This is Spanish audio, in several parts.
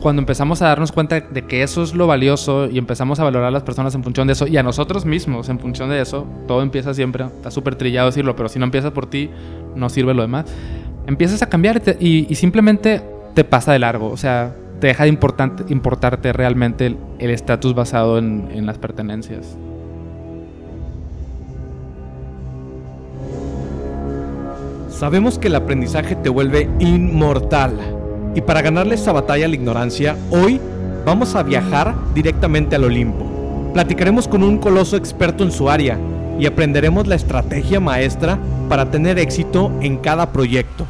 cuando empezamos a darnos cuenta de que eso es lo valioso y empezamos a valorar a las personas en función de eso y a nosotros mismos en función de eso, todo empieza siempre, está súper trillado decirlo, pero si no empieza por ti, no sirve lo demás. Empiezas a cambiar y, simplemente te pasa de largo, o sea, te deja de importarte realmente el estatus basado en, en las pertenencias. Sabemos que el aprendizaje te vuelve inmortal. Y para ganarle esa batalla a la ignorancia, hoy vamos a viajar directamente al Olimpo. Platicaremos con un coloso experto en su área y aprenderemos la estrategia maestra para tener éxito en cada proyecto.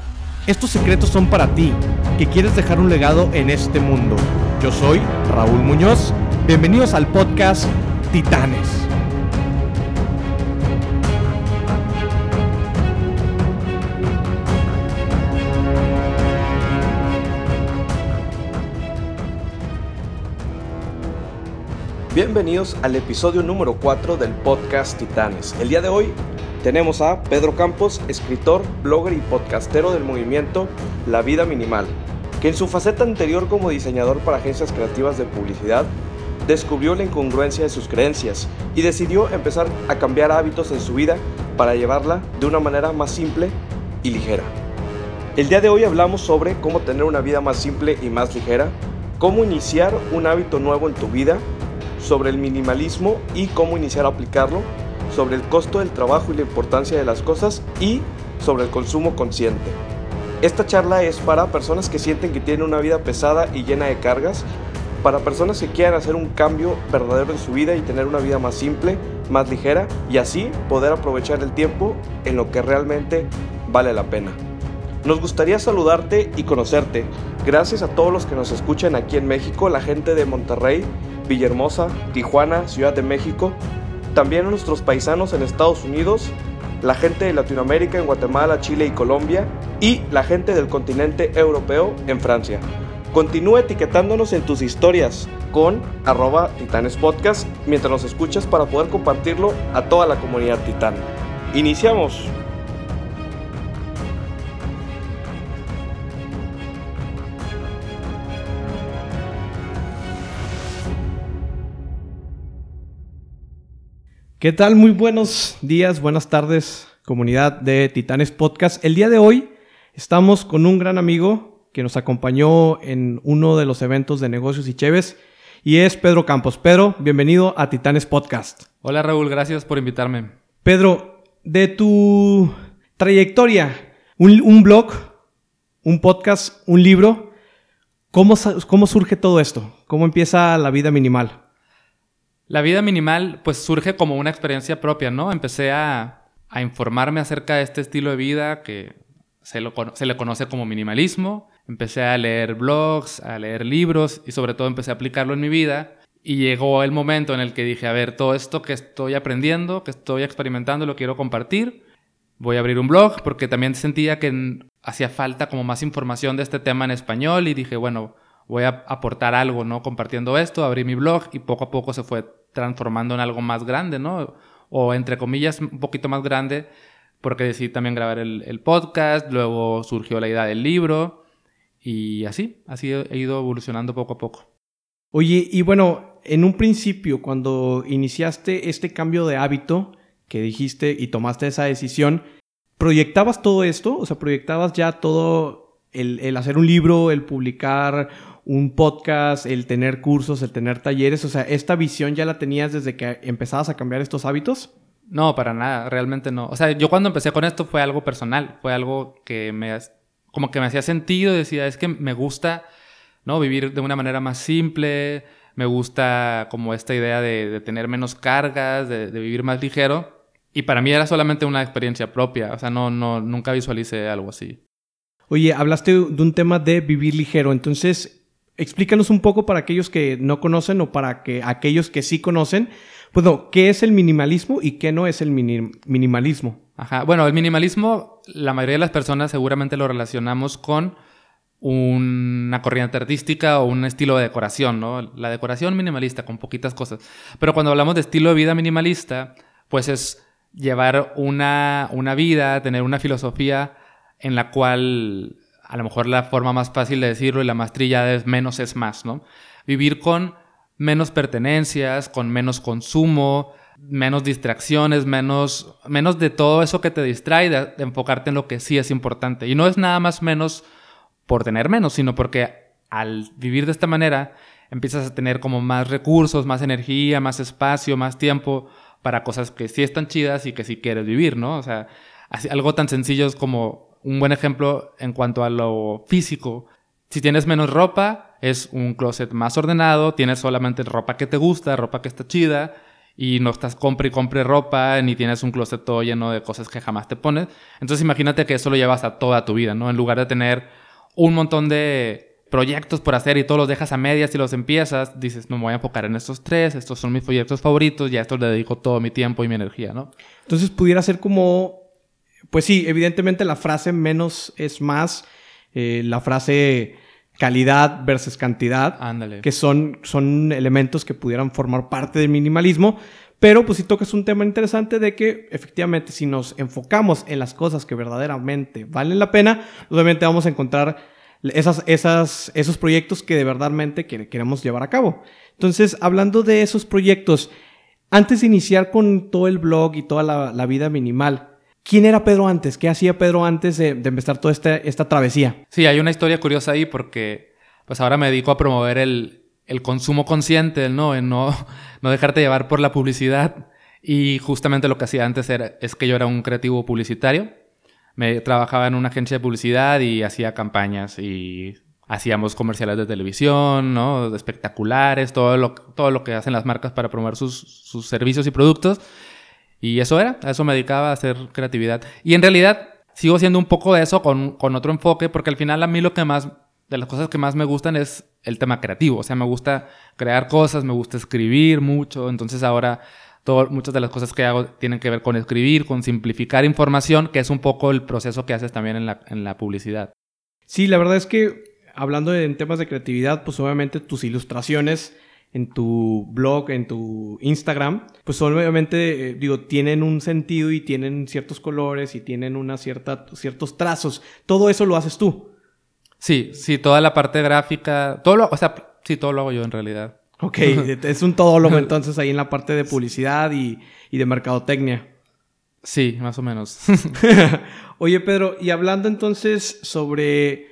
Estos secretos son para ti, que quieres dejar un legado en este mundo. Yo soy Raúl Muñoz. Bienvenidos al podcast Titanes. Bienvenidos al episodio número 4 del podcast Titanes. El día de hoy tenemos a Pedro Campos, escritor, blogger y podcastero del movimiento La Vida Minimal, que en su faceta anterior como diseñador para agencias creativas de publicidad descubrió la incongruencia de sus creencias y decidió empezar a cambiar hábitos en su vida para llevarla de una manera más simple y ligera. El día de hoy hablamos sobre cómo tener una vida más simple y más ligera, cómo iniciar un hábito nuevo en tu vida sobre el minimalismo y cómo iniciar a aplicarlo, sobre el costo del trabajo y la importancia de las cosas y sobre el consumo consciente. Esta charla es para personas que sienten que tienen una vida pesada y llena de cargas, para personas que quieran hacer un cambio verdadero en su vida y tener una vida más simple, más ligera y así poder aprovechar el tiempo en lo que realmente vale la pena. Nos gustaría saludarte y conocerte. Gracias a todos los que nos escuchan aquí en México, la gente de Monterrey, Villahermosa, Tijuana, Ciudad de México, también a nuestros paisanos en Estados Unidos, la gente de Latinoamérica en Guatemala, Chile y Colombia y la gente del continente europeo en Francia. Continúa etiquetándonos en tus historias con arroba titanespodcast mientras nos escuchas para poder compartirlo a toda la comunidad titán. Iniciamos. ¿Qué tal? Muy buenos días, buenas tardes, comunidad de Titanes Podcast. El día de hoy estamos con un gran amigo que nos acompañó en uno de los eventos de negocios y cheves y es Pedro Campos. Pedro, bienvenido a Titanes Podcast. Hola Raúl, gracias por invitarme. Pedro, de tu trayectoria, un, blog, un podcast, un libro, ¿cómo, ¿cómo surge todo esto? ¿Cómo empieza la vida minimal? La vida minimal pues surge como una experiencia propia, ¿no? Empecé a, informarme acerca de este estilo de vida que se, se le conoce como minimalismo. Empecé a leer blogs, a leer libros y sobre todo empecé a aplicarlo en mi vida. Y llegó el momento en el que dije, a ver, todo esto que estoy aprendiendo, que estoy experimentando, lo quiero compartir. Voy a abrir un blog porque también sentía que hacía falta como más información de este tema en español y dije, bueno, voy a aportar algo, ¿no? Compartiendo esto, abrí mi blog y poco a poco se fue transformando en algo más grande, ¿no? O entre comillas, un poquito más grande, porque decidí también grabar el, podcast, luego surgió la idea del libro y así, así he ido evolucionando poco a poco. Oye, y bueno, en un principio, cuando iniciaste este cambio de hábito que dijiste y tomaste esa decisión, ¿proyectabas todo esto? O sea, ¿proyectabas ya todo el, el hacer un libro, el publicar un podcast, el tener cursos, el tener talleres? O sea, ¿esta visión ya la tenías desde que empezabas a cambiar estos hábitos? No, para nada, realmente no. O sea, yo cuando empecé con esto fue algo personal, fue algo que me, como que me hacía sentido, decía, es que me gusta, ¿no? Vivir de una manera más simple, me gusta como esta idea de, tener menos cargas, de, de, vivir más ligero. Y para mí era solamente una experiencia propia, o sea, no, no, nunca visualicé algo así. Oye, hablaste de un tema de vivir ligero, entonces, explícanos un poco para aquellos que no conocen o para que aquellos que sí conocen, pues ¿qué es el minimalismo y qué no es el minimalismo? Ajá, bueno, el minimalismo, la mayoría de las personas seguramente lo relacionamos con una corriente artística o un estilo de decoración, ¿no? La decoración minimalista con poquitas cosas. Pero cuando hablamos de estilo de vida minimalista, pues es llevar una, una vida, tener una filosofía en la cual a lo mejor la forma más fácil de decirlo y la más trillada es menos es más, ¿no? Vivir con menos pertenencias, con menos consumo, menos distracciones, menos, menos de todo eso que te distrae, de, enfocarte en lo que sí es importante. Y no es nada más menos por tener menos, sino porque al vivir de esta manera empiezas a tener como más recursos, más energía, más espacio, más tiempo para cosas que sí están chidas y que sí quieres vivir, ¿no? O sea, algo tan sencillo es como un buen ejemplo en cuanto a lo físico. Si tienes menos ropa, es un closet más ordenado, tienes solamente ropa que te gusta, ropa que está chida, y no estás compre y compre ropa, ni tienes un closet todo lleno de cosas que jamás te pones. Entonces imagínate que eso lo llevas a toda tu vida, ¿no? En lugar de tener un montón de proyectos por hacer y todos los dejas a medias y los empiezas, dices, no me voy a enfocar en estos tres, estos son mis proyectos favoritos y a estos le dedico todo mi tiempo y mi energía, ¿no? Entonces pudiera ser como pues sí, evidentemente la frase menos es más, eh, la frase calidad versus cantidad, Ándale. que son, son elementos que pudieran formar parte del minimalismo, pero pues sí tocas un tema interesante de que efectivamente si nos enfocamos en las cosas que verdaderamente valen la pena, obviamente vamos a encontrar esas, esas, esos proyectos que de verdadmente queremos llevar a cabo. Entonces, hablando de esos proyectos, antes de iniciar con todo el blog y toda la, la vida minimal, ¿Quién era Pedro antes? ¿Qué hacía Pedro antes de, empezar toda esta, esta, travesía? Sí, hay una historia curiosa ahí porque pues ahora me dedico a promover el, el consumo consciente, ¿no? En no, no dejarte llevar por la publicidad. Y justamente lo que hacía antes era, es que yo era un creativo publicitario. Me trabajaba en una agencia de publicidad y hacía campañas y hacíamos comerciales de televisión, ¿no? espectaculares, todo lo, todo lo que hacen las marcas para promover sus, sus servicios y productos. Y eso era, a eso me dedicaba a hacer creatividad. Y en realidad sigo siendo un poco de eso con, con otro enfoque, porque al final a mí lo que más, de las cosas que más me gustan es el tema creativo. O sea, me gusta crear cosas, me gusta escribir mucho. Entonces ahora muchas de las cosas que hago tienen que ver con escribir, con simplificar información, que es un poco el proceso que haces también en la, en la publicidad. Sí, la verdad es que hablando en temas de creatividad, pues obviamente tus ilustraciones en tu blog, en tu Instagram, pues obviamente, eh, digo, tienen un sentido y tienen ciertos colores y tienen una cierta, ciertos trazos. Todo eso lo haces tú. Sí, sí, toda la parte gráfica, todo lo, o sea, sí, todo lo hago yo en realidad. Ok, es un todólogo entonces ahí en la parte de publicidad y, y de mercadotecnia. Sí, más o menos. Oye, Pedro, y hablando entonces sobre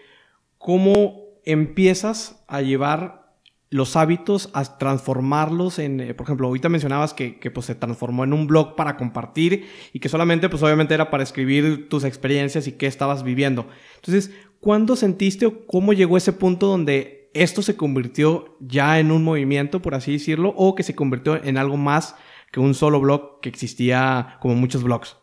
cómo empiezas a llevar los hábitos a transformarlos en, eh, por ejemplo, ahorita mencionabas que, que, pues se transformó en un blog para compartir y que solamente pues obviamente era para escribir tus experiencias y qué estabas viviendo. Entonces, ¿cuándo sentiste o cómo llegó ese punto donde esto se convirtió ya en un movimiento, por así decirlo, o que se convirtió en algo más que un solo blog que existía como muchos blogs?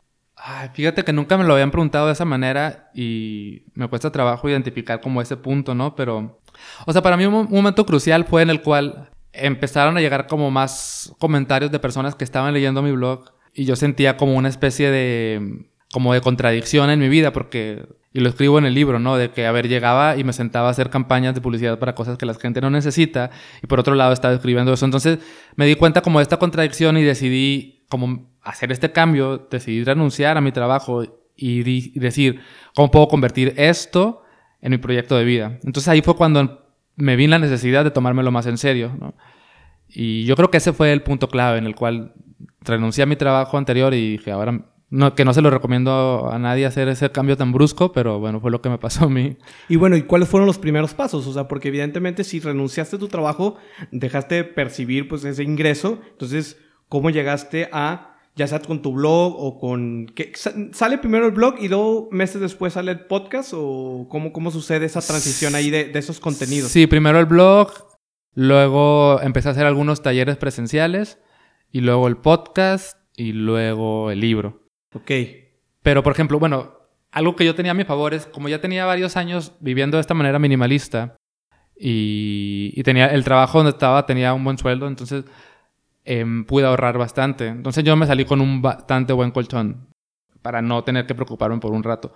Fíjate que nunca me lo habían preguntado de esa manera y me cuesta trabajo identificar como ese punto, ¿no? Pero o sea, para mí un, momento crucial fue en el cual empezaron a llegar como más comentarios de personas que estaban leyendo mi blog y yo sentía como una especie de como de contradicción en mi vida porque y lo escribo en el libro, ¿no? De que, a ver, llegaba y me sentaba a hacer campañas de publicidad para cosas que la gente no necesita y por otro lado estaba escribiendo eso. Entonces me di cuenta como de esta contradicción y decidí como hacer este cambio, decidí renunciar a mi trabajo y, y decir, ¿cómo puedo convertir esto en mi proyecto de vida. Entonces ahí fue cuando me vi la necesidad de tomármelo más en serio. ¿no? Y yo creo que ese fue el punto clave en el cual renuncié a mi trabajo anterior y dije, ahora que no se lo recomiendo a nadie hacer ese cambio tan brusco, pero bueno, fue lo que me pasó a mí. Y bueno, ¿y cuáles fueron los primeros pasos? O sea, porque evidentemente si renunciaste a tu trabajo, dejaste de percibir pues ese ingreso, entonces, ¿cómo llegaste a ya sea con tu blog o con... ¿qué? ¿Sale primero el blog y luego meses después sale el podcast o cómo, cómo sucede esa transición ahí de, de esos contenidos? Sí, primero el blog, luego empecé a hacer algunos talleres presenciales y luego el podcast y luego el libro. Ok. Pero, por ejemplo, bueno, algo que yo tenía a mi favor es, como ya tenía varios años viviendo de esta manera minimalista y, y tenía el trabajo donde estaba, tenía un buen sueldo, entonces Em, pude ahorrar bastante. Entonces yo me salí con un bastante buen colchón para no tener que preocuparme por un rato.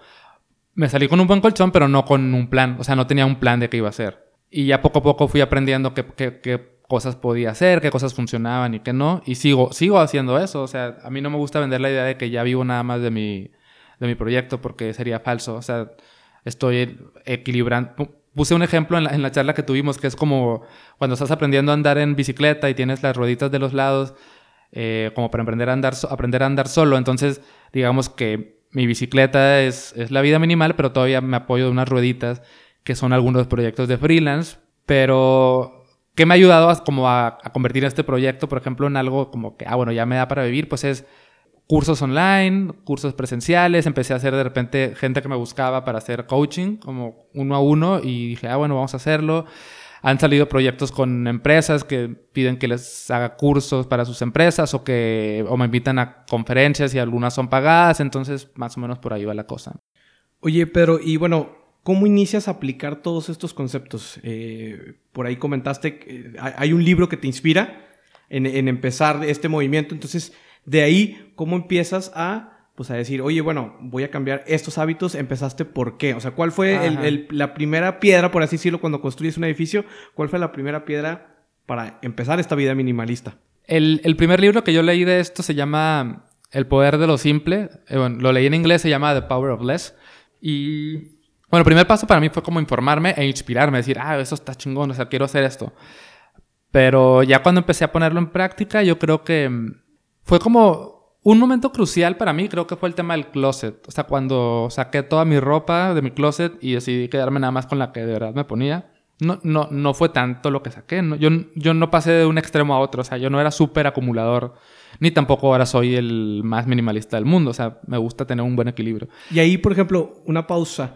Me salí con un buen colchón, pero no con un plan. O sea, no tenía un plan de qué iba a hacer. Y ya poco a poco fui aprendiendo qué, qué, cosas podía hacer, qué cosas funcionaban y qué no. Y sigo, sigo haciendo eso. O sea, a mí no me gusta vender la idea de que ya vivo nada más de mi, de mi proyecto porque sería falso. O sea, estoy equilibrando. Puse un ejemplo en la, charla que tuvimos que es como cuando estás aprendiendo a andar en bicicleta y tienes las rueditas de los lados, eh, como para aprender a, andar, aprender a andar solo. Entonces, digamos que mi bicicleta es, es la vida minimal, pero todavía me apoyo de unas rueditas que son algunos proyectos de freelance, pero ¿qué me ha ayudado a, como a, convertir este proyecto, por ejemplo, en algo como que, ah, bueno, ya me da para vivir? Pues es cursos online, cursos presenciales, empecé a hacer de repente gente que me buscaba para hacer coaching, como uno a uno, y dije, ah, bueno, vamos a hacerlo. Han salido proyectos con empresas que piden que les haga cursos para sus empresas o que o me invitan a conferencias y algunas son pagadas, entonces más o menos por ahí va la cosa. Oye, pero y bueno, ¿Cómo inicias a aplicar todos estos conceptos? Eh, por ahí comentaste que hay un libro que te inspira en, empezar este movimiento. Entonces, de ahí, ¿cómo empiezas a, pues, a decir, oye, bueno, voy a cambiar estos hábitos? ¿Empezaste por qué? O sea, ¿cuál fue la primera piedra, por así decirlo, cuando construyes un edificio? ¿Cuál fue la primera piedra para empezar esta vida minimalista? El, primer libro que yo leí de esto se llama El poder de lo simple. Eh, lo leí en inglés, se llama The Power of Less. Y bueno, el primer paso para mí fue como informarme e inspirarme, decir, ah, eso está chingón, o sea, quiero hacer esto. Pero ya cuando empecé a ponerlo en práctica, yo creo que fue como un momento crucial para mí, creo que fue el tema del closet. O sea, cuando saqué toda mi ropa de mi closet y decidí quedarme nada más con la que de verdad me ponía. No, no, no fue tanto lo que saqué. Yo, yo no pasé de un extremo a otro. O sea, yo no era súper acumulador ni tampoco ahora soy el más minimalista del mundo. O sea, me gusta tener un buen equilibrio. Y ahí, por ejemplo, una pausa.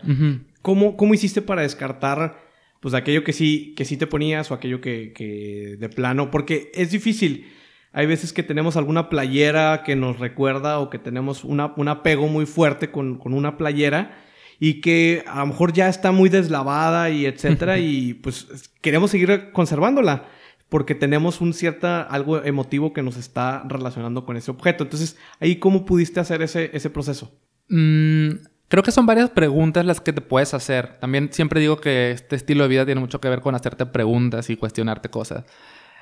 ¿Cómo, ¿Cómo, hiciste para descartar pues aquello que sí, que sí te ponías o aquello que, que de plano? Porque es difícil. Hay veces que tenemos alguna playera que nos recuerda o que tenemos una, un apego muy fuerte con, con una playera y que a lo mejor ya está muy deslavada y etcétera y pues queremos seguir conservándola porque tenemos un cierta, algo emotivo que nos está relacionando con ese objeto. Entonces, ahí, ¿cómo pudiste hacer ese, ese proceso? Mm, creo que son varias preguntas las que te puedes hacer. También siempre digo que este estilo de vida tiene mucho que ver con hacerte preguntas y cuestionarte cosas.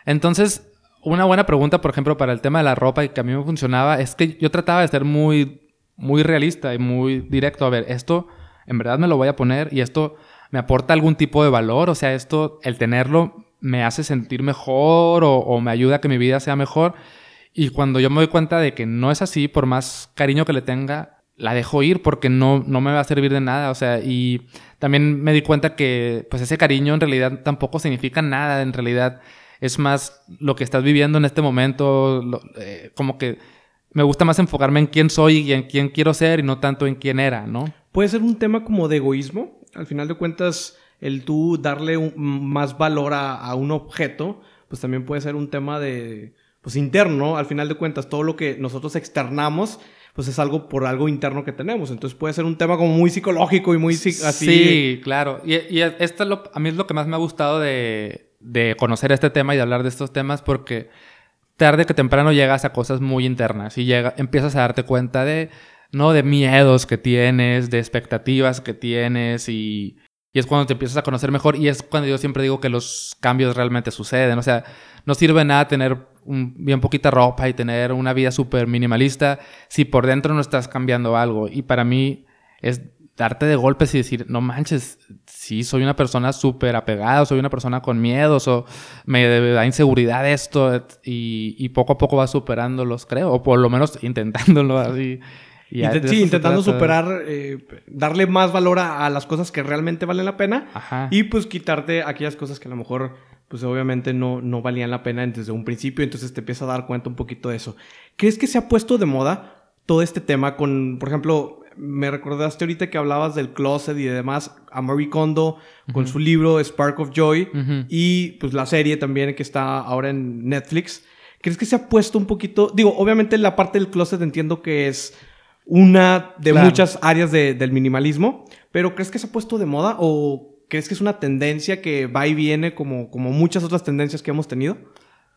Entonces, una buena pregunta, por ejemplo, para el tema de la ropa y que a mí me funcionaba, es que yo trataba de ser muy, muy realista y muy directo. A ver, esto en verdad me lo voy a poner y esto me aporta algún tipo de valor. O sea, esto, el tenerlo me hace sentir mejor o, me ayuda a que mi vida sea mejor. Y cuando yo me doy cuenta de que no es así, por más cariño que le tenga, la dejo ir porque no, no me va a servir de nada. O sea, y también me di cuenta que pues ese cariño en realidad tampoco significa nada. En realidad es más lo que estás viviendo en este momento. Eh, como que me gusta más enfocarme en quién soy y en quién quiero ser y no tanto en quién era, ¿no? Puede ser un tema como de egoísmo. Al final de cuentas el tú darle más valor a, un objeto, pues también puede ser un tema de, pues interno, Al final de cuentas, todo lo que nosotros externamos, pues es algo por algo interno que tenemos. Entonces puede ser un tema como muy psicológico y muy así. Sí, claro. Y, esto a mí es lo que más me ha gustado de, de conocer este tema y de hablar de estos temas porque tarde que temprano llegas a cosas muy internas y llega, empiezas a darte cuenta de, ¿no? De miedos que tienes, de expectativas que tienes y y es cuando te empiezas a conocer mejor y es cuando yo siempre digo que los cambios realmente suceden. O sea, no sirve nada tener un, bien poquita ropa y tener una vida súper minimalista si por dentro no estás cambiando algo. Y para mí es darte de golpes y decir, no manches, sí, soy una persona súper apegada, soy una persona con miedos o me da inseguridad esto y, y poco a poco vas superándolos, creo, o por lo menos intentándolo así. Sí, intentando superar, eh, darle más valor a, las cosas que realmente valen la pena y pues quitarte aquellas cosas que a lo mejor pues obviamente no, no valían la pena desde un principio, entonces te empiezas a dar cuenta un poquito de eso. ¿Crees que se ha puesto de moda todo este tema con, por ejemplo, me recordaste ahorita que hablabas del closet y demás, a Marie Kondo con su libro Spark of Joy y pues la serie también que está ahora en Netflix. ¿Crees que se ha puesto un poquito, digo, obviamente la parte del closet entiendo que es una de muchas áreas del minimalismo, pero ¿crees que se ha puesto de moda o crees que es una tendencia que va y viene como, como muchas otras tendencias que hemos tenido?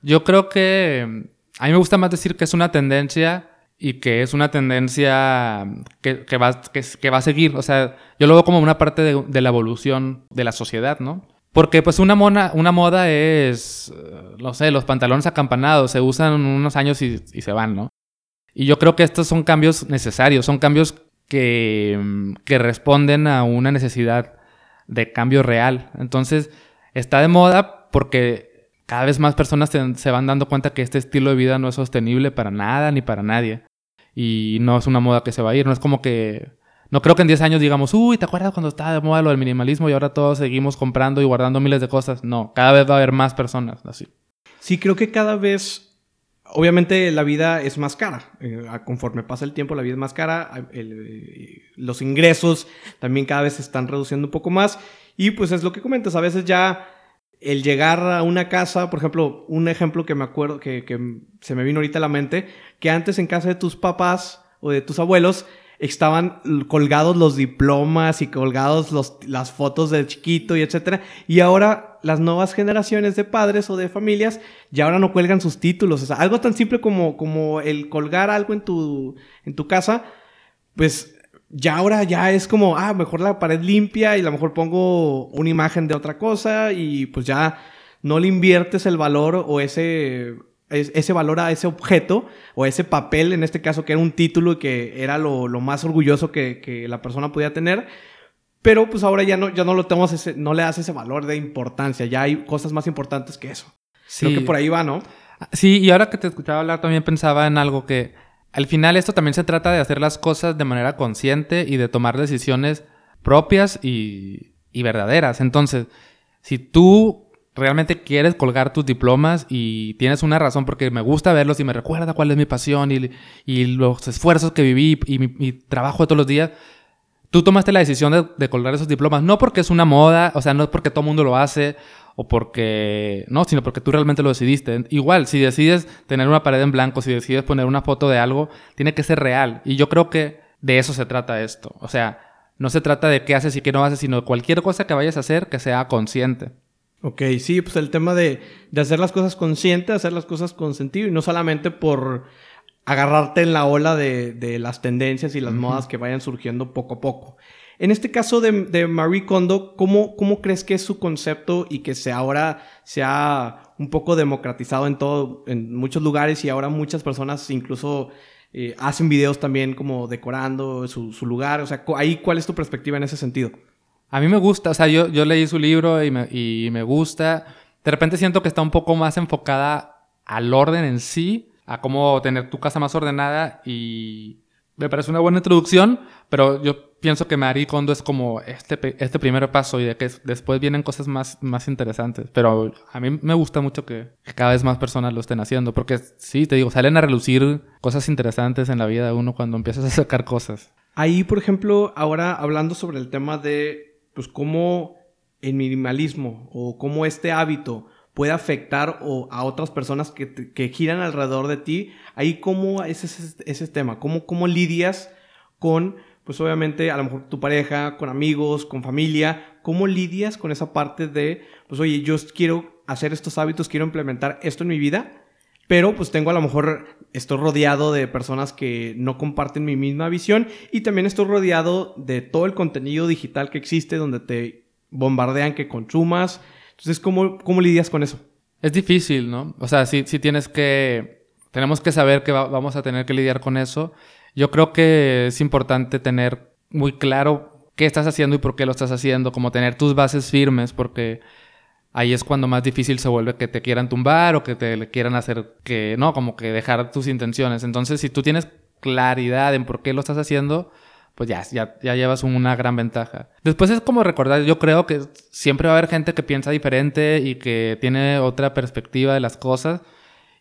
Yo creo que a mí me gusta más decir que es una tendencia y que es una tendencia que, va, que, va a seguir. O sea, yo lo veo como una parte de, la evolución de la sociedad, ¿no? Porque pues una, mona, una moda es, eh, no sé, los pantalones acampanados, se usan unos años y, se van, ¿no? Y yo creo que estos son cambios necesarios, son cambios que, que responden a una necesidad de cambio real. Entonces, está de moda porque cada vez más personas se van dando cuenta que este estilo de vida no es sostenible para nada ni para nadie. Y no es una moda que se va a ir. No es como que. No creo que en 10 años digamos, uy, ¿te acuerdas cuando estaba de moda lo del minimalismo y ahora todos seguimos comprando y guardando miles de cosas? No, cada vez va a haber más personas así. Sí, creo que cada vez Obviamente la vida es más cara. Eh, conforme pasa el tiempo, la vida es más cara. Los ingresos también cada vez se están reduciendo un poco más. Y pues es lo que comentas. A veces ya el llegar a una casa, por ejemplo, un ejemplo que me acuerdo, que, que se me vino ahorita a la mente, que antes en casa de tus papás o de tus abuelos, estaban colgados los diplomas y colgados los, las fotos de chiquito y etcétera. Y ahora las nuevas generaciones de padres o de familias ya ahora no cuelgan sus títulos. O sea, algo tan simple como, como el colgar algo en tu, en tu casa, pues ya ahora ya es como, ah, mejor la pared limpia y a lo mejor pongo una imagen de otra cosa y pues ya no le inviertes el valor o ese ese valor a ese objeto o ese papel, en este caso que era un título y que era lo, más orgulloso que, la persona podía tener. Pero pues ahora ya no, ya no lo tenemos ese, no le das ese valor de importancia, ya hay cosas más importantes que eso. Sí. Creo que por ahí va, ¿no? Sí, y ahora que te escuchaba hablar también pensaba en algo que al final esto también se trata de hacer las cosas de manera consciente y de tomar decisiones propias y, verdaderas. Entonces, si tú realmente quieres colgar tus diplomas y tienes una razón porque me gusta verlos y me recuerda cuál es mi pasión y, los esfuerzos que viví y mi, trabajo de todos los días, tú tomaste la decisión de, colgar esos diplomas, no porque es una moda, o sea, no es porque todo el mundo lo hace o porque, no, sino porque tú realmente lo decidiste. Igual, si decides tener una pared en blanco, si decides poner una foto de algo, tiene que ser real. Y yo creo que de eso se trata esto. O sea, no se trata de qué haces y qué no haces, sino de cualquier cosa que vayas a hacer que sea consciente. Ok, sí, pues el tema de, hacer las cosas conscientes, hacer las cosas con sentido y no solamente por agarrarte en la ola de, las tendencias y las modas que vayan surgiendo poco a poco. En este caso de, Marie Kondo, ¿cómo, ¿cómo, crees que es su concepto y que se ahora se ha un poco democratizado en todo, en muchos lugares y ahora muchas personas incluso eh, hacen videos también como decorando su, su lugar? O sea, ahí, ¿cuál es tu perspectiva en ese sentido? A mí me gusta, o sea, yo, yo leí su libro y me, y me gusta. De repente siento que está un poco más enfocada al orden en sí, a cómo tener tu casa más ordenada y me parece una buena introducción, pero yo pienso que Marie Kondo es como este, este primer paso y de que después vienen cosas más, más interesantes. Pero a mí me gusta mucho que, cada vez más personas lo estén haciendo, porque sí, te digo, salen a relucir cosas interesantes en la vida de uno cuando empiezas a sacar cosas. Ahí, por ejemplo, ahora hablando sobre el tema de pues cómo el minimalismo o cómo este hábito puede afectar a otras personas que, giran alrededor de ti, ahí cómo es ese, tema, cómo, cómo lidias con, pues obviamente a lo mejor tu pareja, con amigos, con familia, cómo lidias con esa parte de, pues oye, yo quiero hacer estos hábitos, quiero implementar esto en mi vida, pero pues tengo a lo mejor, estoy rodeado de personas que no comparten mi misma visión y también estoy rodeado de todo el contenido digital que existe donde te bombardean que consumas. Entonces, ¿cómo, cómo lidias con eso? Es difícil, ¿no? O sea, sí, sí tienes que, tenemos que saber que vamos a tener que lidiar con eso. Yo creo que es importante tener muy claro qué estás haciendo y por qué lo estás haciendo, como tener tus bases firmes, porque ahí es cuando más difícil se vuelve que te quieran tumbar o que te quieran hacer que, no, como que dejar tus intenciones. Entonces, si tú tienes claridad en por qué lo estás haciendo, pues ya, ya, ya llevas una gran ventaja. Después es como recordar, yo creo que siempre va a haber gente que piensa diferente y que tiene otra perspectiva de las cosas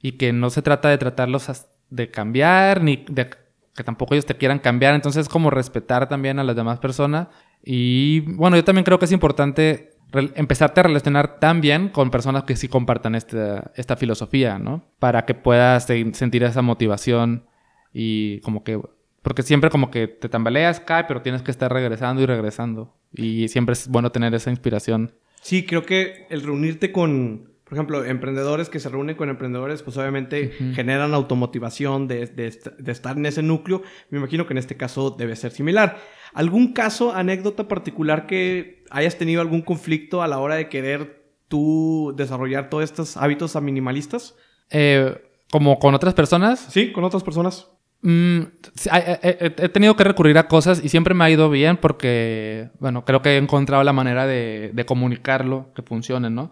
y que no se trata de tratarlos de cambiar ni de que tampoco ellos te quieran cambiar. Entonces es como respetar también a las demás personas. Y bueno, yo también creo que es importante empezarte a relacionar tan bien con personas que sí compartan esta, esta filosofía, ¿no? Para que puedas sentir esa motivación y como que... Porque siempre como que te tambaleas, cae, pero tienes que estar regresando y regresando. Y siempre es bueno tener esa inspiración. Sí, creo que el reunirte con, por ejemplo, emprendedores que se reúnen con emprendedores, pues obviamente generan automotivación de, de, de, estar en ese núcleo. Me imagino que en este caso debe ser similar. ¿Algún caso, anécdota particular que hayas tenido algún conflicto a la hora de querer tú desarrollar todos estos hábitos minimalistas? Eh, ¿Como con otras personas? Sí, con otras personas. Mm, he, tenido que recurrir a cosas y siempre me ha ido bien porque, bueno, creo que he encontrado la manera de, de comunicarlo, que funcione, ¿no?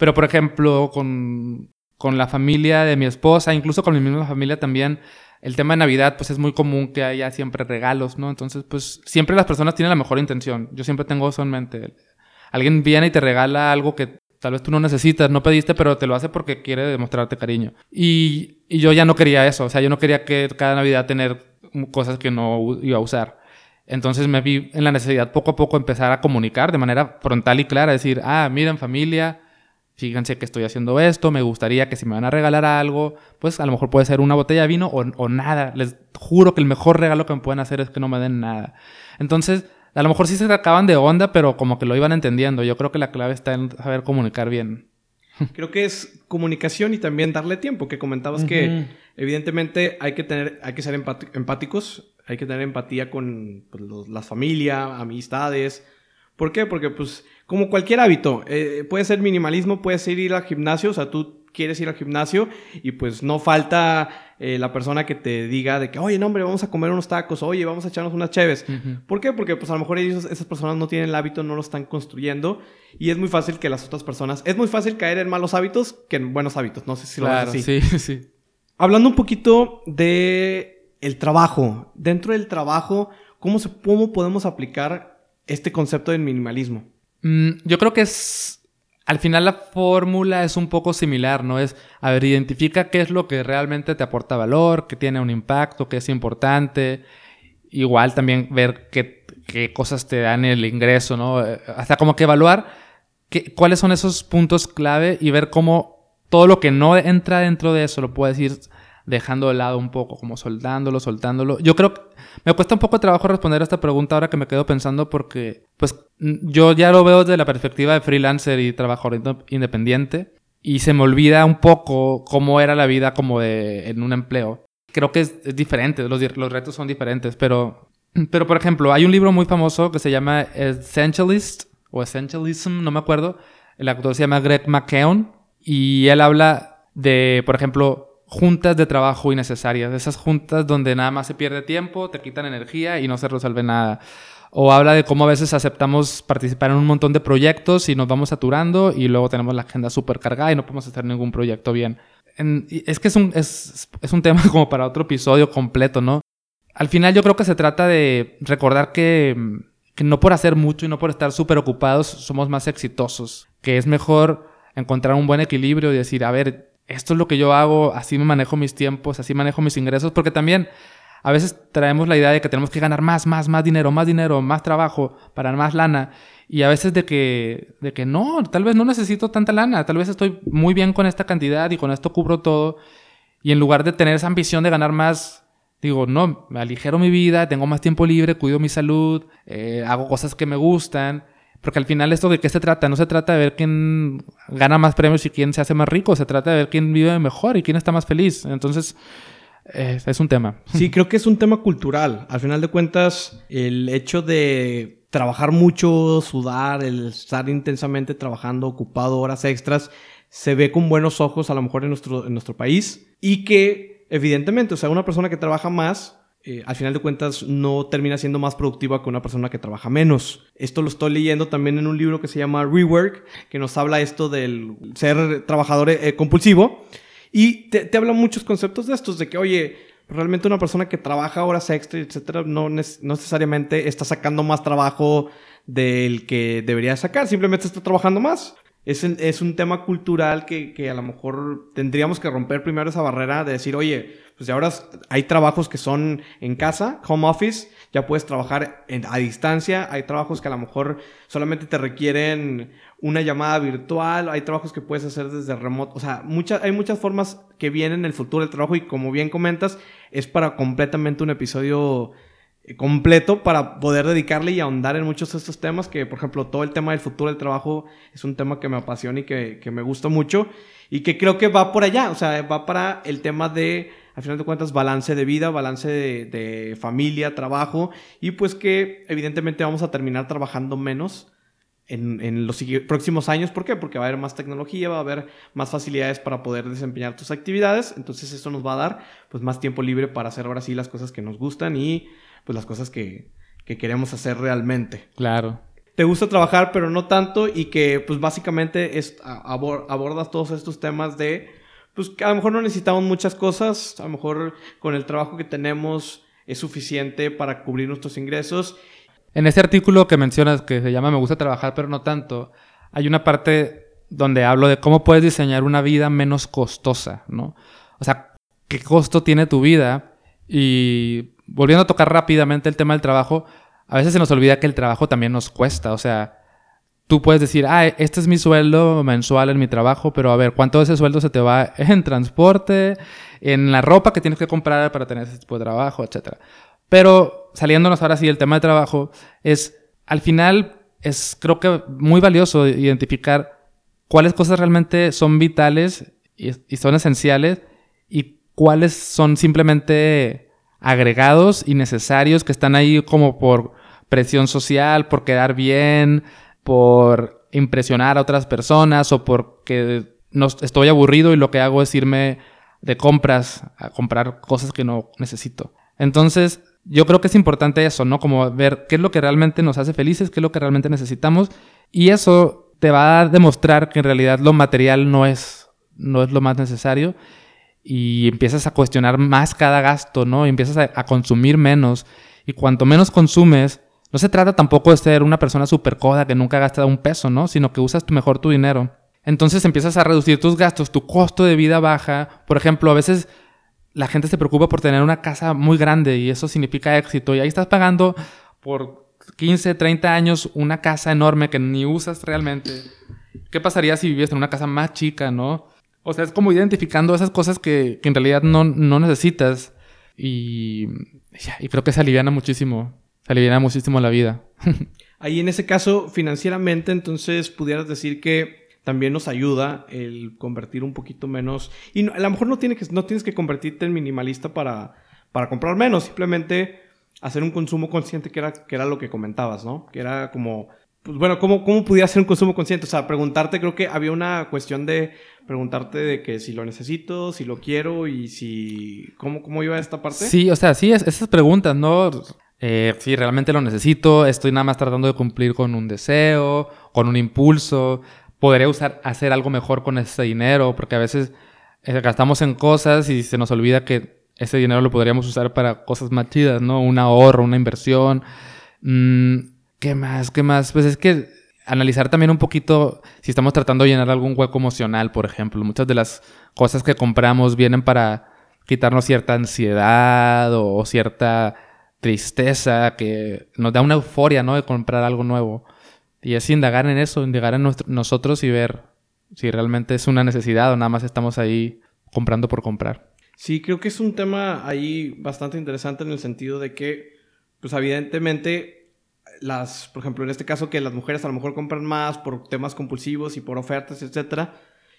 Pero, por ejemplo, con, con la familia de mi esposa, incluso con mi misma familia también, el tema de Navidad, pues es muy común que haya siempre regalos, ¿no? Entonces, pues siempre las personas tienen la mejor intención. Yo siempre tengo eso en mente. Alguien viene y te regala algo que tal vez tú no necesitas, no pediste, pero te lo hace porque quiere demostrarte cariño. Y, y yo ya no quería eso, o sea, yo no quería que cada Navidad tener cosas que no iba a usar. Entonces me vi en la necesidad poco a poco empezar a comunicar de manera frontal y clara, decir, ah, miren familia, fíjense que estoy haciendo esto, me gustaría que si me van a regalar algo, pues a lo mejor puede ser una botella de vino o, o nada. Les juro que el mejor regalo que me pueden hacer es que no me den nada. Entonces, a lo mejor sí se acaban de onda, pero como que lo iban entendiendo. Yo creo que la clave está en saber comunicar bien. Creo que es comunicación y también darle tiempo, que comentabas que evidentemente hay que tener, hay que ser empáticos, hay que tener empatía con pues, las familias, amistades. ¿Por qué? Porque pues como cualquier hábito, eh, puede ser minimalismo, puede ser ir al gimnasio, o sea, tú quieres ir al gimnasio y pues no falta eh, la persona que te diga de que, oye, no, hombre, vamos a comer unos tacos, oye, vamos a echarnos unas cheves. ¿Por qué? Porque pues a lo mejor ellos, esas personas no tienen el hábito, no lo están construyendo y es muy fácil que las otras personas, es muy fácil caer en malos hábitos que en buenos hábitos, no sé si lo ves así. Sí, sí. Hablando un poquito de el trabajo, dentro del trabajo, ¿cómo, se, cómo podemos aplicar este concepto del minimalismo? Mm, yo creo que es. Al final la fórmula es un poco similar, ¿no? Es, a ver, identifica qué es lo que realmente te aporta valor, qué tiene un impacto, qué es importante. Igual también ver qué, qué cosas te dan el ingreso, ¿no? Hasta como que evaluar qué, cuáles son esos puntos clave y ver cómo todo lo que no entra dentro de eso lo puedes ir dejando de lado un poco, como soltándolo, soltándolo. Yo creo que me cuesta un poco de trabajo responder a esta pregunta ahora que me quedo pensando porque, pues, yo ya lo veo desde la perspectiva de freelancer y trabajador independiente y se me olvida un poco cómo era la vida como de, en un empleo. Creo que es, diferente, los, los retos son diferentes, pero, pero, por ejemplo, hay un libro muy famoso que se llama Essentialist o Essentialism, no me acuerdo. El autor se llama Greg McKeown y él habla de, por ejemplo, juntas de trabajo innecesarias, esas juntas donde nada más se pierde tiempo, te quitan energía y no se resuelve nada. O habla de cómo a veces aceptamos participar en un montón de proyectos y nos vamos saturando y luego tenemos la agenda súper cargada y no podemos hacer ningún proyecto bien. es que es un, es, es un tema como para otro episodio completo, ¿no? Al final yo creo que se trata de recordar que, que no por hacer mucho y no por estar súper ocupados somos más exitosos, que es mejor encontrar un buen equilibrio y decir, a ver, esto es lo que yo hago, así me manejo mis tiempos, así manejo mis ingresos, porque también a veces traemos la idea de que tenemos que ganar más, más, más dinero, más dinero, más trabajo para más lana. Y a veces de que, de que no, tal vez no necesito tanta lana, tal vez estoy muy bien con esta cantidad y con esto cubro todo. Y en lugar de tener esa ambición de ganar más, digo, no, me aligero mi vida, tengo más tiempo libre, cuido mi salud, eh, hago cosas que me gustan. Porque al final esto de qué se trata, no se trata de ver quién gana más premios y quién se hace más rico, se trata de ver quién vive mejor y quién está más feliz. Entonces, eh, es un tema. Sí, creo que es un tema cultural. Al final de cuentas, el hecho de trabajar mucho, sudar, el estar intensamente trabajando, ocupado horas extras, se ve con buenos ojos a lo mejor en nuestro, en nuestro país y que evidentemente, o sea, una persona que trabaja más eh, al final de cuentas no termina siendo más productiva que una persona que trabaja menos. Esto lo estoy leyendo también en un libro que se llama Rework, que nos habla esto del ser trabajador eh, compulsivo. Y te, habla muchos conceptos de estos, de que, oye, realmente una persona que trabaja horas extra, etcétera, no, no necesariamente está sacando más trabajo del que debería sacar, simplemente está trabajando más. Es, es un tema cultural que, que, a lo mejor tendríamos que romper primero esa barrera de decir, oye, pues ahora hay trabajos que son en casa, home office, ya puedes trabajar a distancia, hay trabajos que a lo mejor solamente te requieren una llamada virtual, hay trabajos que puedes hacer desde remoto, o sea, muchas, hay muchas formas que vienen en el futuro del trabajo y como bien comentas, es para completamente un episodio completo para poder dedicarle y ahondar en muchos de estos temas que, por ejemplo, todo el tema del futuro del trabajo es un tema que me apasiona y que, que me gusta mucho y que creo que va por allá, o sea, va para el tema de al final de cuentas, balance de vida, balance de, familia, trabajo, y pues que evidentemente vamos a terminar trabajando menos en, los próximos años. ¿Por qué? Porque va a haber más tecnología, va a haber más facilidades para poder desempeñar tus actividades. Entonces eso nos va a dar pues más tiempo libre para hacer ahora sí las cosas que nos gustan y pues las cosas que, que queremos hacer realmente. Claro. Te gusta trabajar, pero no tanto y que pues básicamente es, abordas todos estos temas de pues que a lo mejor no necesitamos muchas cosas, a lo mejor con el trabajo que tenemos es suficiente para cubrir nuestros ingresos en ese artículo que mencionas, que se llama Me gusta trabajar, pero no tanto, hay una parte donde hablo de cómo puedes diseñar una vida menos costosa, ¿no? O sea, qué costo tiene tu vida. Y volviendo a tocar rápidamente el tema del trabajo, a veces se nos olvida que el trabajo también nos cuesta. O sea, tú puedes decir, ah, este es mi sueldo mensual en mi trabajo, pero a ver, ¿cuánto de ese sueldo se te va en transporte, en la ropa que tienes que comprar para tener ese tipo de trabajo, etcétera? Pero saliéndonos ahora sí del tema de trabajo, es al final es creo que muy valioso identificar cuáles cosas realmente son vitales y, son esenciales y cuáles son simplemente agregados y necesarios que están ahí como por presión social, por quedar bien, por impresionar a otras personas o porque no, estoy aburrido y lo que hago es irme de compras a comprar cosas que no necesito. Entonces, yo creo que es importante eso, ¿no? Como ver qué es lo que realmente nos hace felices, qué es lo que realmente necesitamos. Y eso te va a demostrar que en realidad lo material no es, no es lo más necesario. Y empiezas a cuestionar más cada gasto, ¿no? Y empiezas a, consumir menos. Y cuanto menos consumes, no se trata tampoco de ser una persona súper coda que nunca gasta un peso, ¿no? Sino que usas mejor tu dinero. Entonces empiezas a reducir tus gastos, tu costo de vida baja. Por ejemplo, a veces la gente se preocupa por tener una casa muy grande y eso significa éxito. Y ahí estás pagando por 15, 30 años una casa enorme que ni usas realmente. ¿Qué pasaría si vivies en una casa más chica, no? O sea, es como identificando esas cosas que, en realidad no, necesitas. Y, y creo que se aliviana muchísimo. Se aliviana muchísimo la vida. Ahí en ese caso, financieramente, entonces pudieras decir que también nos ayuda el convertir un poquito menos. Y a lo mejor no, tiene que, no tienes que convertirte en minimalista para, para comprar menos, simplemente hacer un consumo consciente, que era, que era lo que comentabas, ¿no? Que era como, pues bueno, ¿cómo, ¿cómo pudiera ser un consumo consciente? O sea, preguntarte, creo que había una cuestión de preguntarte de que si lo necesito, si lo quiero y si... ¿Cómo, cómo iba esta parte? Sí, o sea, sí, esas preguntas, ¿no? Eh, si realmente lo necesito, estoy nada más tratando de cumplir con un deseo, con un impulso, podría usar, hacer algo mejor con ese dinero, porque a veces eh, gastamos en cosas y se nos olvida que ese dinero lo podríamos usar para cosas más chidas, ¿no? Un ahorro, una inversión. Mm, ¿Qué más? ¿Qué más? Pues es que analizar también un poquito si estamos tratando de llenar algún hueco emocional, por ejemplo. Muchas de las cosas que compramos vienen para quitarnos cierta ansiedad o cierta tristeza que nos da una euforia, ¿no? De comprar algo nuevo. Y es indagar en eso, indagar en nosotros y ver si realmente es una necesidad o nada más estamos ahí comprando por comprar. Sí, creo que es un tema ahí bastante interesante en el sentido de que, pues evidentemente, las, por ejemplo, en este caso que las mujeres a lo mejor compran más por temas compulsivos y por ofertas, etcétera,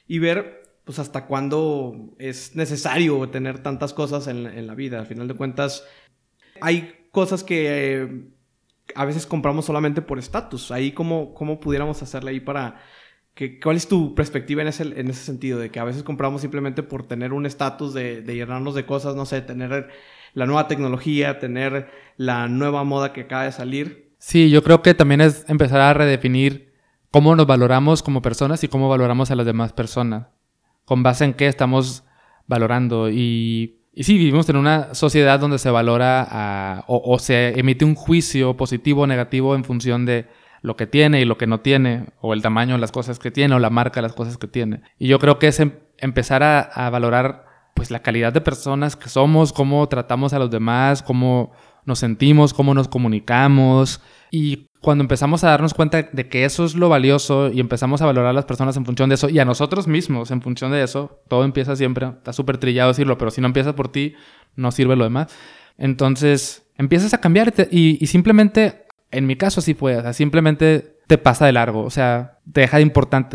y ver, pues hasta cuándo es necesario tener tantas cosas en, en la vida. Al final de cuentas, hay cosas que eh, a veces compramos solamente por estatus. Ahí, ¿cómo, ¿cómo pudiéramos hacerle ahí para... Que, ¿Cuál es tu perspectiva en ese, en ese sentido? De que a veces compramos simplemente por tener un estatus de, de llenarnos de cosas, no sé, tener la nueva tecnología, tener la nueva moda que acaba de salir. Sí, yo creo que también es empezar a redefinir cómo nos valoramos como personas y cómo valoramos a las demás personas. Con base en qué estamos valorando. Y sí, vivimos en una sociedad donde se valora o, se emite un juicio positivo o negativo en función de lo que tiene y lo que no tiene, o el tamaño de las cosas que tiene, o la marca de las cosas que tiene. Y yo creo que es em, empezar a, a, valorar pues la calidad de personas que somos, cómo tratamos a los demás, cómo nos sentimos, cómo nos comunicamos y cuando empezamos a darnos cuenta de que eso es lo valioso y empezamos a valorar a las personas en función de eso y a nosotros mismos en función de eso, todo empieza siempre, está súper trillado decirlo, pero si no empieza por ti, no sirve lo demás. Entonces, empiezas a cambiar y, simplemente, en mi caso así fue, simplemente te pasa de largo, o sea, te deja de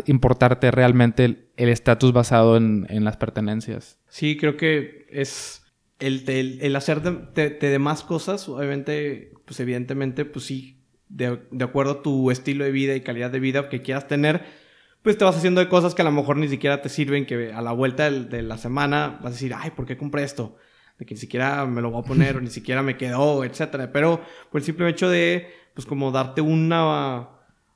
importarte realmente el estatus basado en, las pertenencias. Sí, creo que es el, el, hacer de, más cosas, obviamente, pues evidentemente, pues sí, de, de acuerdo a tu estilo de vida y calidad de vida que quieras tener, pues te vas haciendo de cosas que a lo mejor ni siquiera te sirven, que a la vuelta de la semana vas a decir, ay, ¿por qué compré esto? De que ni siquiera me lo voy a poner o ni siquiera me quedó, etcétera. Pero por el simple hecho de, pues como darte una,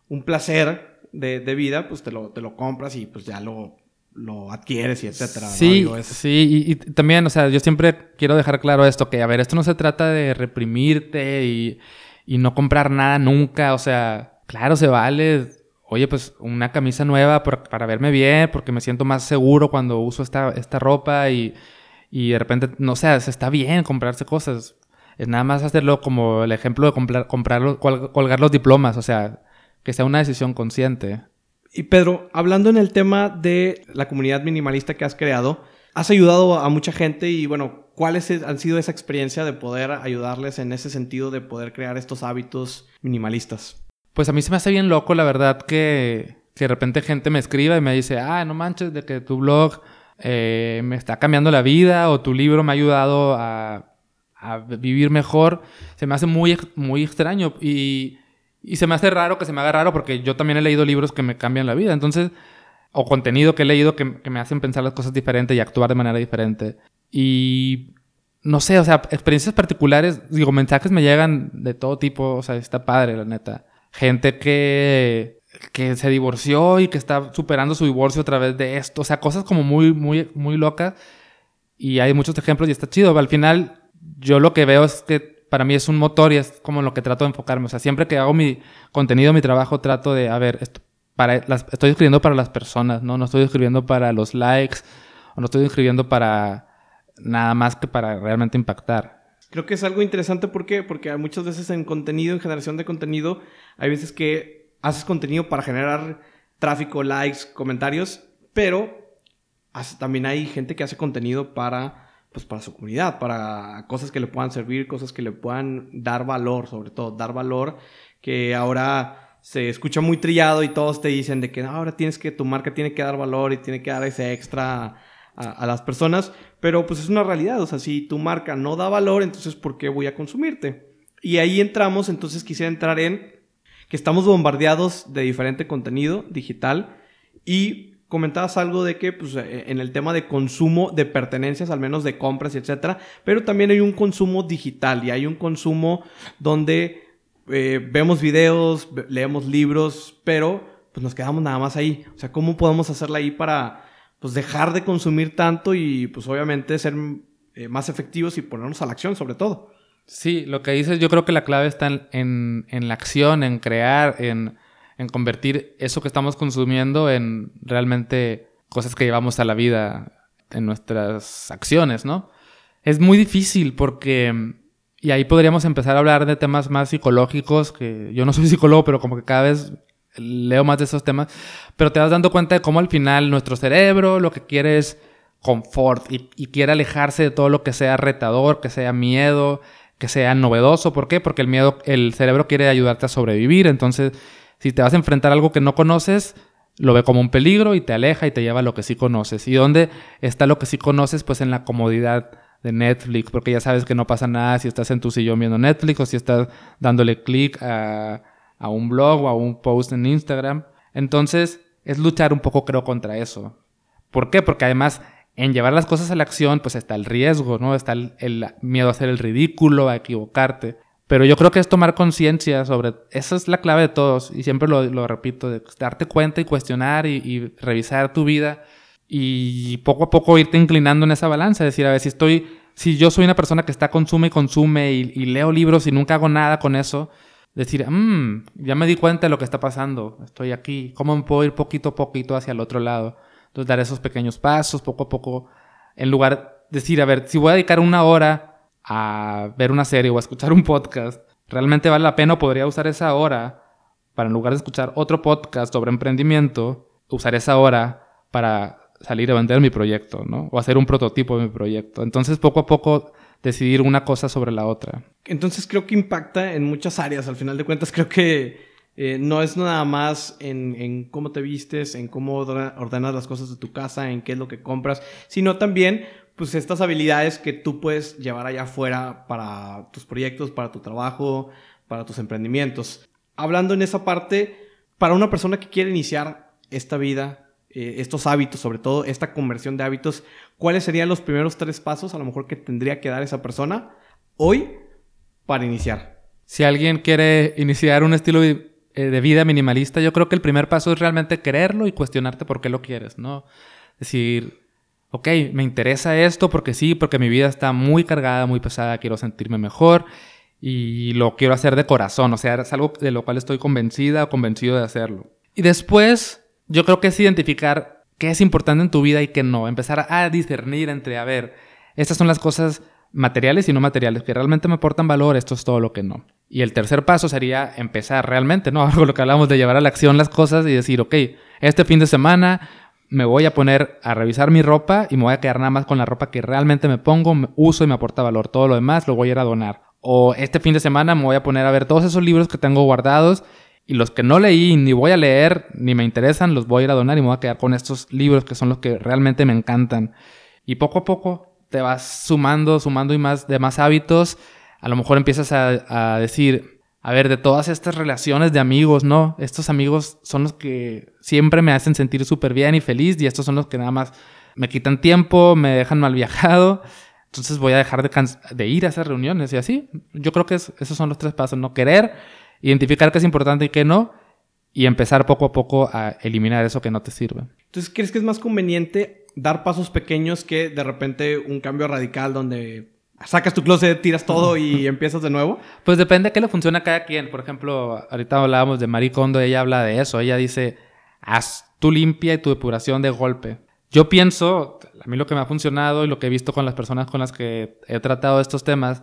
un placer de, de vida, pues te lo, te lo compras y pues ya lo, lo adquieres y etcétera. Sí, sí, y, también, o sea, yo siempre quiero dejar claro esto, que a ver, esto no se trata de reprimirte y, y no comprar nada nunca, o sea, claro, se vale oye, pues una camisa nueva para verme bien, porque me siento más seguro cuando uso esta, esta ropa y, y de repente, no sé, está bien comprarse cosas. Es nada más hacerlo como el ejemplo de comprar, comprar colgar los diplomas, o sea, que sea una decisión consciente. Y Pedro, hablando en el tema de la comunidad minimalista que has creado, has ayudado a mucha gente y bueno, ¿cuáles han sido esa experiencia de poder ayudarles en ese sentido de poder crear estos hábitos minimalistas? pues a mí se me hace bien loco, la verdad, que, de repente gente me escriba y me dice, ah, no manches, de que tu blog eh, me está cambiando la vida o tu libro me ha ayudado a, vivir mejor. Se me hace muy, muy extraño y, se me hace raro que se me haga raro porque yo también he leído libros que me cambian la vida. Entonces, o contenido que he leído que, que me hacen pensar las cosas diferentes y actuar de manera diferente. Y no sé, o sea, experiencias particulares, digo, mensajes me llegan de todo tipo, o sea, está padre, la neta gente que, que se divorció y que está superando su divorcio a través de esto. O sea, cosas como muy, muy, muy locas. Y hay muchos ejemplos y está chido. Al final, yo lo que veo es que para mí es un motor y es como lo que trato de enfocarme. O sea, siempre que hago mi contenido, mi trabajo, trato de, a ver, para las, estoy escribiendo para las personas, ¿no? No estoy escribiendo para los likes o no estoy escribiendo para nada más que para realmente impactar. Creo que es algo interesante ¿por qué? porque muchas veces en contenido, en generación de contenido, hay veces que haces contenido para generar tráfico, likes, comentarios, pero también hay gente que hace contenido para, pues, para su comunidad, para cosas que le puedan servir, cosas que le puedan dar valor, sobre todo dar valor, que ahora se escucha muy trillado y todos te dicen de que ahora tienes que, tu marca tiene que dar valor y tiene que dar ese extra a, las personas, pero pues es una realidad, o sea, si tu marca no da valor, entonces ¿por qué voy a consumirte? Y ahí entramos, entonces quisiera entrar en que estamos bombardeados de diferente contenido digital y comentabas algo de que pues, e, en el tema de consumo de pertenencias, al menos de compras y etcétera, pero también hay un consumo digital y hay un consumo donde eh, vemos videos, leemos libros, pero pues nos quedamos nada más ahí. O sea, ¿cómo podemos hacerla ahí para pues dejar de consumir tanto y pues obviamente ser eh, más efectivos y ponernos a la acción sobre todo. Sí, lo que dices, yo creo que la clave está en, la acción, en crear, en, convertir eso que estamos consumiendo en realmente cosas que llevamos a la vida, en nuestras acciones, ¿no? Es muy difícil porque, y ahí podríamos empezar a hablar de temas más psicológicos, que yo no soy psicólogo, pero como que cada vez leo más de esos temas, pero te vas dando cuenta de cómo al final nuestro cerebro lo que quiere es confort y, quiere alejarse de todo lo que sea retador, que sea miedo, que sea novedoso. ¿Por qué? Porque el miedo, el cerebro quiere ayudarte a sobrevivir. Entonces, si te vas a enfrentar a algo que no conoces, lo ve como un peligro y te aleja y te lleva a lo que sí conoces. ¿Y dónde está lo que sí conoces? Pues en la comodidad de Netflix, porque ya sabes que no pasa nada si estás en tu sillón viendo Netflix o si estás dándole clic a a un blog o a un post en Instagram. Entonces, es luchar un poco, creo, contra eso. ¿Por qué? Porque además, en llevar las cosas a la acción, pues está el riesgo, ¿no? Está el, miedo a hacer el ridículo, a equivocarte. Pero yo creo que es tomar conciencia sobre... Esa es la clave de todos. Y siempre lo, repito, de darte cuenta y cuestionar y, revisar tu vida. Y poco a poco irte inclinando en esa balanza. Decir, a ver, si estoy... Si yo soy una persona que está consume y consume y leo libros y nunca hago nada con eso decir, mmm, ya me di cuenta de lo que está pasando, estoy aquí, ¿cómo me puedo ir poquito a poquito hacia el otro lado? Entonces dar esos pequeños pasos, poco a poco, en lugar de decir, a ver, si voy a dedicar una hora a ver una serie o a escuchar un podcast, ¿realmente vale la pena o podría usar esa hora para en lugar de escuchar otro podcast sobre emprendimiento, usar esa hora para salir a vender mi proyecto, ¿no? O hacer un prototipo de mi proyecto. Entonces, poco a poco decidir una cosa sobre la otra. Entonces creo que impacta en muchas áreas. Al final de cuentas creo que eh, no es nada más en, cómo te vistes, en cómo ordenas las cosas de tu casa, en qué es lo que compras, sino también pues estas habilidades que tú puedes llevar allá afuera para tus proyectos, para tu trabajo, para tus emprendimientos. hablando en esa parte, para una persona que quiere iniciar esta vida, eh, estos hábitos, sobre todo esta conversión de hábitos, ¿cuáles serían los primeros tres pasos a lo mejor que tendría que dar esa persona hoy para iniciar? Si alguien quiere iniciar un estilo de eh, vida minimalista, yo creo que el primer paso es realmente quererlo y cuestionarte por qué lo quieres, ¿no? Decir, ok, me interesa esto porque sí, porque mi vida está muy cargada, muy pesada, quiero sentirme mejor y lo quiero hacer de corazón, o sea, es algo de lo cual estoy convencida o convencido de hacerlo. Y después, yo creo que es identificar qué es importante en tu vida y qué no, empezar a discernir entre, a ver, estas son las cosas materiales y no materiales que realmente me aportan valor, esto es todo lo que no. Y el tercer paso sería empezar realmente, ¿no? Algo lo que hablamos de llevar a la acción las cosas y decir, ok, este fin de semana me voy a poner a revisar mi ropa y me voy a quedar nada más con la ropa que realmente me pongo, uso y me aporta valor. Todo lo demás lo voy a ir a donar. O este fin de semana me voy a poner a ver todos esos libros que tengo guardados y los que no leí ni voy a leer ni me interesan, los voy a ir a donar y me voy a quedar con estos libros que son los que realmente me encantan. Y poco a poco te vas sumando, sumando y más de más hábitos. A lo mejor empiezas a decir, a ver, de todas estas relaciones de amigos, ¿no? Estos amigos son los que siempre me hacen sentir súper bien y feliz y estos son los que nada más me quitan tiempo, me dejan mal viajado. Entonces voy a dejar de, ir a esas reuniones y así. Yo creo que esos son los tres pasos, ¿no? Querer, identificar qué es importante y qué no, y empezar poco a poco a eliminar eso que no te sirve. Entonces, ¿crees que es más conveniente dar pasos pequeños que de repente un cambio radical donde sacas tu closet, tiras todo y empiezas de nuevo? Pues depende de qué le funciona a cada quien. Por ejemplo, ahorita hablábamos de Marie Kondo, ella habla de eso. Ella dice, haz tu limpia y tu depuración de golpe. Yo pienso, a mí lo que me ha funcionado y lo que he visto con las personas con las que he tratado estos temas,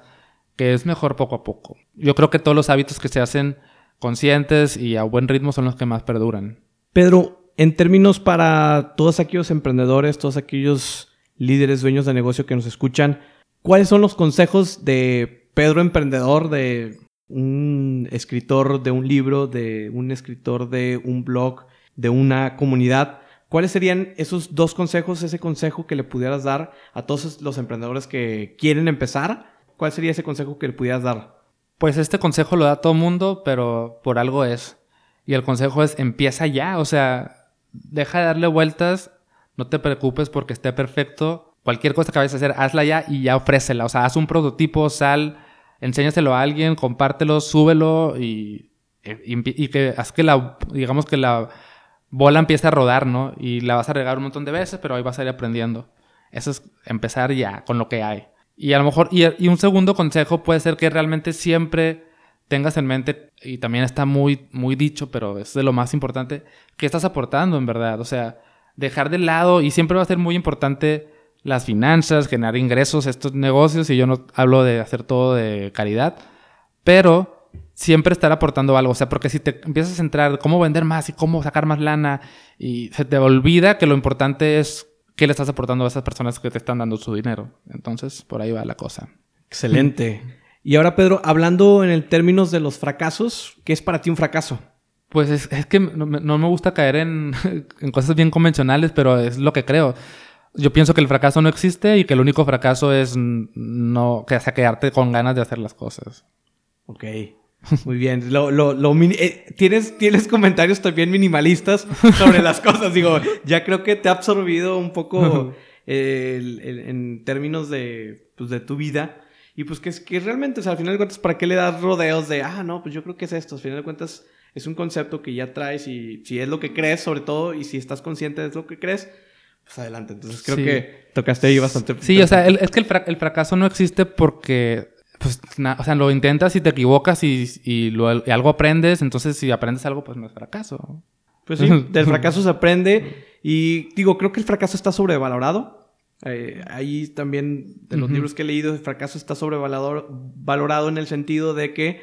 que es mejor poco a poco. Yo creo que todos los hábitos que se hacen conscientes y a buen ritmo son los que más perduran. Pedro, en términos para todos aquellos emprendedores, todos aquellos líderes, dueños de negocio que nos escuchan, ¿cuáles son los consejos de Pedro Emprendedor, de un escritor de un libro, de un escritor de un blog, de una comunidad? ¿Cuáles serían esos dos consejos, ese consejo que le pudieras dar a todos los emprendedores que quieren empezar? ¿Cuál sería ese consejo que le pudieras dar? Pues este consejo lo da todo mundo, pero por algo es. Y el consejo es empieza ya, o sea, deja de darle vueltas, no te preocupes porque esté perfecto. Cualquier cosa que vayas a hacer, hazla ya y ya ofrécela. O sea, haz un prototipo, sal, enséñaselo a alguien, compártelo, súbelo y, y que haz que la, digamos que la bola empieza a rodar, ¿no? Y la vas a regar un montón de veces, pero ahí vas a ir aprendiendo. Eso es empezar ya con lo que hay. Y a lo mejor, y, un segundo consejo puede ser que realmente siempre tengas en mente, y también está muy, muy dicho, pero es de lo más importante, que estás aportando en verdad. O sea, dejar de lado, y siempre va a ser muy importante las finanzas, generar ingresos, estos negocios, y yo no hablo de hacer todo de caridad, pero siempre estar aportando algo. O sea, porque si te empiezas a centrar cómo vender más y cómo sacar más lana y se te olvida que lo importante es qué le estás aportando a esas personas que te están dando su dinero. Entonces, por ahí va la cosa. Excelente. Y ahora, Pedro, hablando en el términos de los fracasos, ¿qué es para ti un fracaso? Pues es, que no, me gusta caer en, en cosas bien convencionales, pero es lo que creo. Yo pienso que el fracaso no existe y que el único fracaso es no que sea quedarte con ganas de hacer las cosas. Ok. Muy bien. Lo, lo, lo eh, ¿tienes, tienes comentarios también minimalistas sobre las cosas. Digo, ya creo que te ha absorbido un poco en términos de, pues, de tu vida. Y pues que, que realmente, o sea, al final de cuentas, ¿para qué le das rodeos de, ah, no, pues yo creo que es esto? Al final de cuentas, es un concepto que ya traes y si es lo que crees, sobre todo, y si estás consciente de lo que crees, pues adelante. Entonces creo que tocaste ahí bastante. Sí, o sea, es que el, el fracaso no existe porque pues, o sea, lo intentas y te equivocas y, y, algo aprendes, entonces si aprendes algo, pues no es fracaso. Pues sí, del fracaso se aprende y digo, creo que el fracaso está sobrevalorado. Eh, ahí también, de los libros que he leído, el fracaso está sobrevalorado valorado en el sentido de que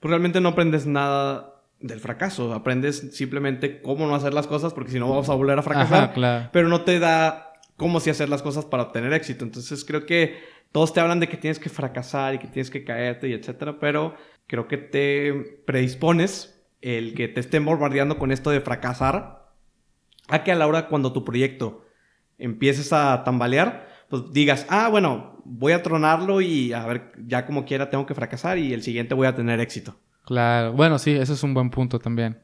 pues, realmente no aprendes nada del fracaso, aprendes simplemente cómo no hacer las cosas porque si no vamos a volver a fracasar, pero no te da cómo sí hacer las cosas para obtener éxito. Entonces creo que todos te hablan de que tienes que fracasar y que tienes que caerte y etcétera, pero creo que te predispones el que te estén bombardeando con esto de fracasar a que a la hora cuando tu proyecto empieces a tambalear, pues digas, ah, bueno, voy a tronarlo y a ver, ya como quiera tengo que fracasar y el siguiente voy a tener éxito. Claro, bueno, sí, ese es un buen punto también.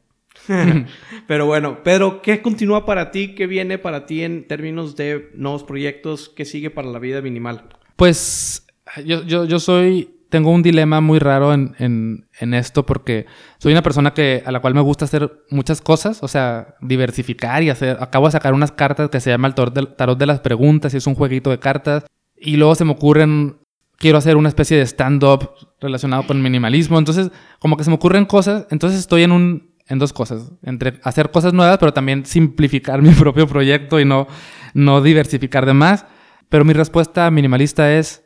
Pero bueno, Pedro, ¿qué continúa para ti? ¿Qué viene para ti en términos de nuevos proyectos? ¿Qué sigue para la vida minimal? Pues yo, yo, yo soy, tengo un dilema muy raro en, en, en, esto porque soy una persona que, a la cual me gusta hacer muchas cosas, o sea, diversificar y hacer, acabo de sacar unas cartas que se llama el tarot de, tarot de las preguntas y es un jueguito de cartas y luego se me ocurren, quiero hacer una especie de stand-up relacionado con minimalismo, entonces como que se me ocurren cosas, entonces estoy en un, en dos cosas, entre hacer cosas nuevas, pero también simplificar mi propio proyecto y no, no diversificar de más. Pero mi respuesta minimalista es,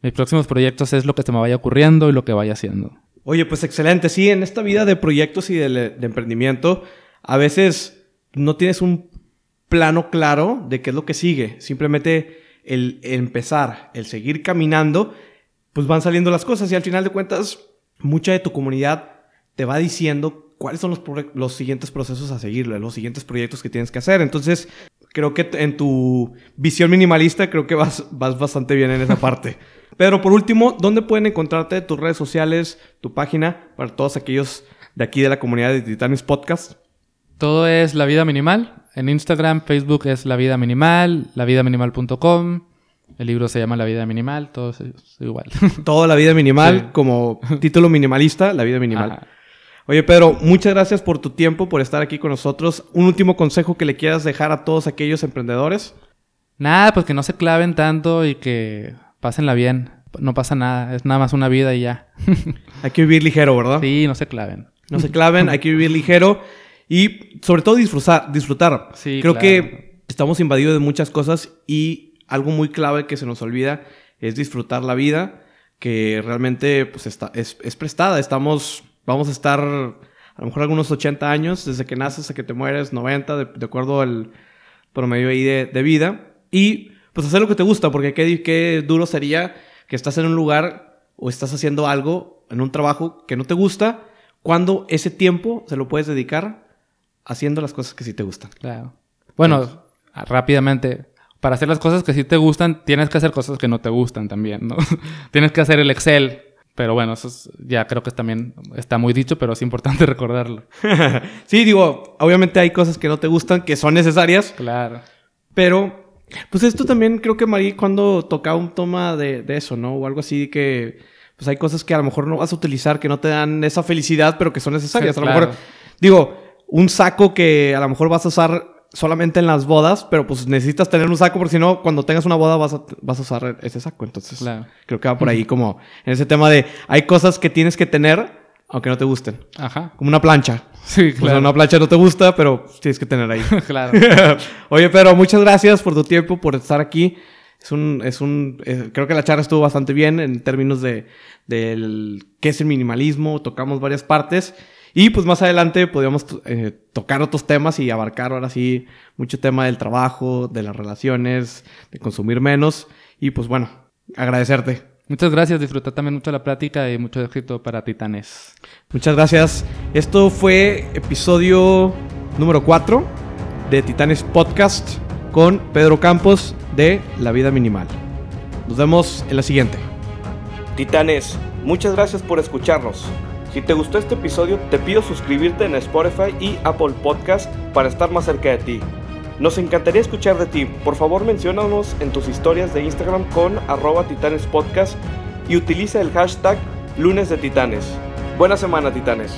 mis próximos proyectos es lo que se me vaya ocurriendo y lo que vaya haciendo. Oye, pues excelente. Sí, en esta vida de proyectos y de, de emprendimiento, a veces no tienes un plano claro de qué es lo que sigue. Simplemente el empezar, el seguir caminando, pues van saliendo las cosas y al final de cuentas, mucha de tu comunidad te va diciendo cuáles son los, los, siguientes procesos a seguir, los siguientes proyectos que tienes que hacer. Entonces, creo que en tu visión minimalista, creo que vas, vas bastante bien en esa parte. Pedro, por último, ¿dónde pueden encontrarte tus redes sociales, tu página, para todos aquellos de aquí de la comunidad de Titanes Podcast? Todo es La Vida Minimal. En Instagram, Facebook es La Vida Minimal, lavidaminimal.com. El libro se llama La Vida Minimal, todo es igual. Todo La Vida Minimal, sí. como título minimalista, La Vida Minimal. Ajá. Oye, Pedro, muchas gracias por tu tiempo, por estar aquí con nosotros. Un último consejo que le quieras dejar a todos aquellos emprendedores. Nada, pues que no se claven tanto y que pásenla bien. No pasa nada, es nada más una vida y ya. hay que vivir ligero, ¿verdad? Sí, no se claven. No se claven, hay que vivir ligero y sobre todo disfrutar. disfrutar. Sí, Creo claro. que estamos invadidos de muchas cosas y algo muy clave que se nos olvida es disfrutar la vida, que realmente pues, está, es, es prestada. Estamos vamos a estar a lo mejor algunos 80 años, desde que naces hasta que te mueres, 90, de, de acuerdo al promedio ahí de, de, vida. Y pues hacer lo que te gusta, porque qué, qué duro sería que estás en un lugar o estás haciendo algo, en un trabajo que no te gusta, cuando ese tiempo se lo puedes dedicar haciendo las cosas que sí te gustan. Claro. Bueno, sí. rápidamente, para hacer las cosas que sí te gustan, tienes que hacer cosas que no te gustan también, ¿no? tienes que hacer el Excel, pero bueno, eso es, ya creo que también está muy dicho, pero es importante recordarlo. sí, digo, obviamente hay cosas que no te gustan, que son necesarias. Claro. Pero, pues esto también creo que Marí cuando tocaba un toma de, de, eso, ¿no? O algo así que, pues hay cosas que a lo mejor no vas a utilizar, que no te dan esa felicidad, pero que son necesarias. Sí, a lo mejor, digo, un saco que a lo mejor vas a usar solamente en las bodas, pero pues necesitas tener un saco porque si no, cuando tengas una boda vas a, vas a usar ese saco. Entonces, claro. creo que va por ahí como en ese tema de hay cosas que tienes que tener aunque no te gusten. Ajá. Como una plancha. Sí, claro. O sea, una plancha no te gusta, pero tienes que tener ahí. claro. Oye, pero muchas gracias por tu tiempo, por estar aquí. Es un, es un, eh, creo que la charla estuvo bastante bien en términos de, del qué es el minimalismo. Tocamos varias partes. Y pues más adelante podríamos eh, tocar otros temas y abarcar ahora sí mucho tema del trabajo, de las relaciones, de consumir menos. Y pues bueno, agradecerte. Muchas gracias, disfruté también mucho la plática y mucho éxito para Titanes. Muchas gracias. Esto fue episodio número 4 de Titanes Podcast con Pedro Campos de La Vida Minimal. Nos vemos en la siguiente. Titanes, muchas gracias por escucharnos. Si te gustó este episodio, te pido suscribirte en Spotify y Apple Podcast para estar más cerca de ti. Nos encantaría escuchar de ti. Por favor, menciónanos en tus historias de Instagram con arroba titanespodcast y utiliza el hashtag lunes de titanes. Buena semana, titanes.